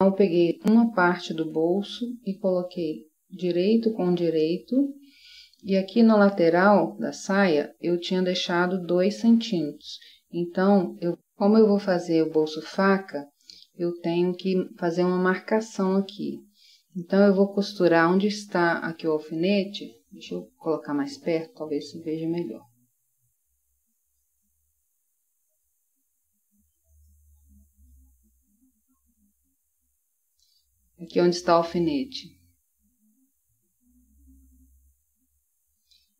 Eu peguei uma parte do bolso e coloquei direito com direito. E aqui na lateral da saia, eu tinha deixado dois centímetros. Então, eu, como eu vou fazer o bolso faca, eu tenho que fazer uma marcação aqui. Então, eu vou costurar onde está aqui o alfinete. Deixa eu colocar mais perto, talvez se veja melhor. Aqui onde está o alfinete.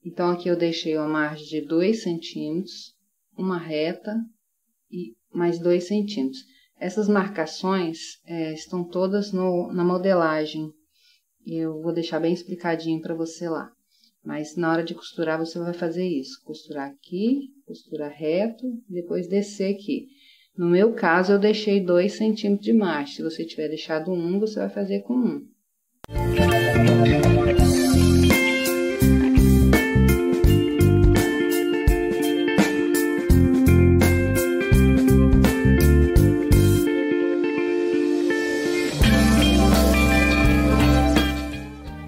Então, aqui eu deixei uma margem de 2 centímetros, uma reta e mais 2 centímetros. Essas marcações é, estão todas no, na modelagem. Eu vou deixar bem explicadinho para você lá. Mas na hora de costurar, você vai fazer isso. Costurar aqui, costurar reto, depois descer aqui. No meu caso, eu deixei 2 centímetros de margem. Se você tiver deixado um, você vai fazer com um.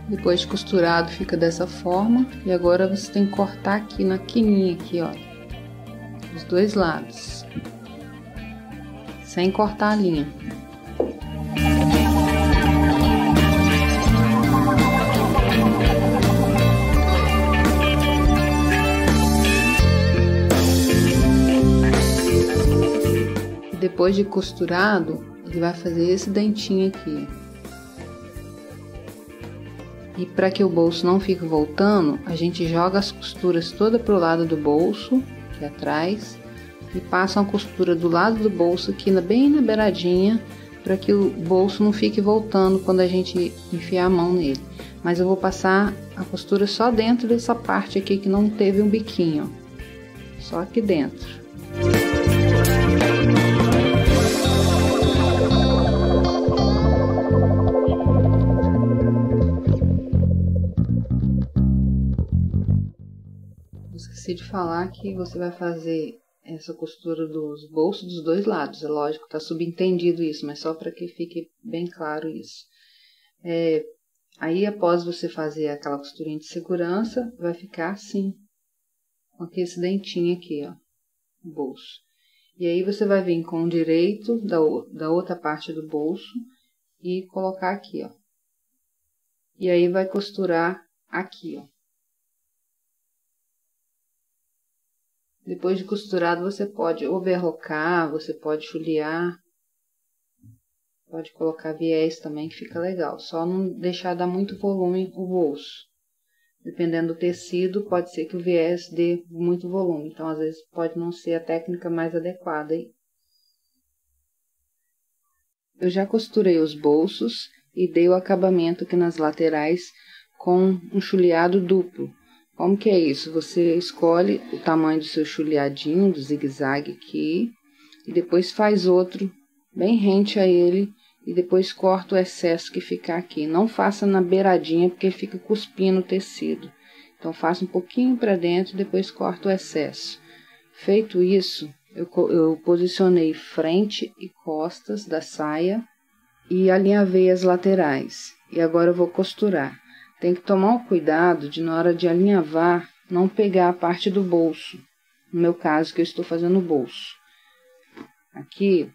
Depois de costurado fica dessa forma e agora você tem que cortar aqui na quininha aqui, ó, dos dois lados sem cortar a linha. Depois de costurado, ele vai fazer esse dentinho aqui. E para que o bolso não fique voltando, a gente joga as costuras toda pro lado do bolso, aqui atrás, e passa uma costura do lado do bolso aqui bem na beiradinha para que o bolso não fique voltando quando a gente enfiar a mão nele. Mas eu vou passar a costura só dentro dessa parte aqui que não teve um biquinho, só aqui dentro. Esqueci de falar que você vai fazer essa costura dos bolsos dos dois lados. É lógico, está subentendido isso, mas só para que fique bem claro isso. É, aí, após você fazer aquela costurinha de segurança, vai ficar assim, com esse dentinho aqui, ó, no bolso. E aí você vai vir com o direito da, da outra parte do bolso e colocar aqui, ó. E aí vai costurar aqui, ó. Depois de costurado, você pode overlocar, você pode chulear. Pode colocar viés também, que fica legal. Só não deixar dar muito volume o bolso. Dependendo do tecido, pode ser que o viés dê muito volume. Então, às vezes, pode não ser a técnica mais adequada aí. Eu já costurei os bolsos e dei o acabamento aqui nas laterais com um chuleado duplo. Como que é isso? Você escolhe o tamanho do seu chuleadinho, do zigue-zague aqui, e depois faz outro bem rente a ele e depois corta o excesso que ficar aqui. Não faça na beiradinha porque fica cuspindo o tecido. Então faça um pouquinho para dentro depois corta o excesso. Feito isso, eu, eu posicionei frente e costas da saia e alinhavei as laterais. E agora eu vou costurar. Tem que tomar o cuidado de, na hora de alinhavar, não pegar a parte do bolso. No meu caso, que eu estou fazendo o bolso. Aqui,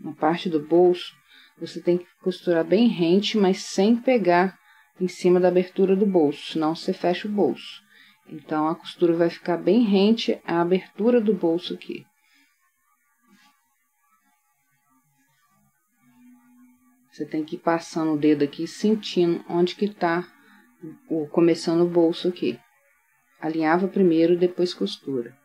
na parte do bolso, você tem que costurar bem rente, mas sem pegar em cima da abertura do bolso, senão você fecha o bolso. Então, a costura vai ficar bem rente à abertura do bolso aqui. Você tem que ir passando o dedo aqui, sentindo onde que tá o, começando o bolso aqui. Alinhava primeiro, depois costura.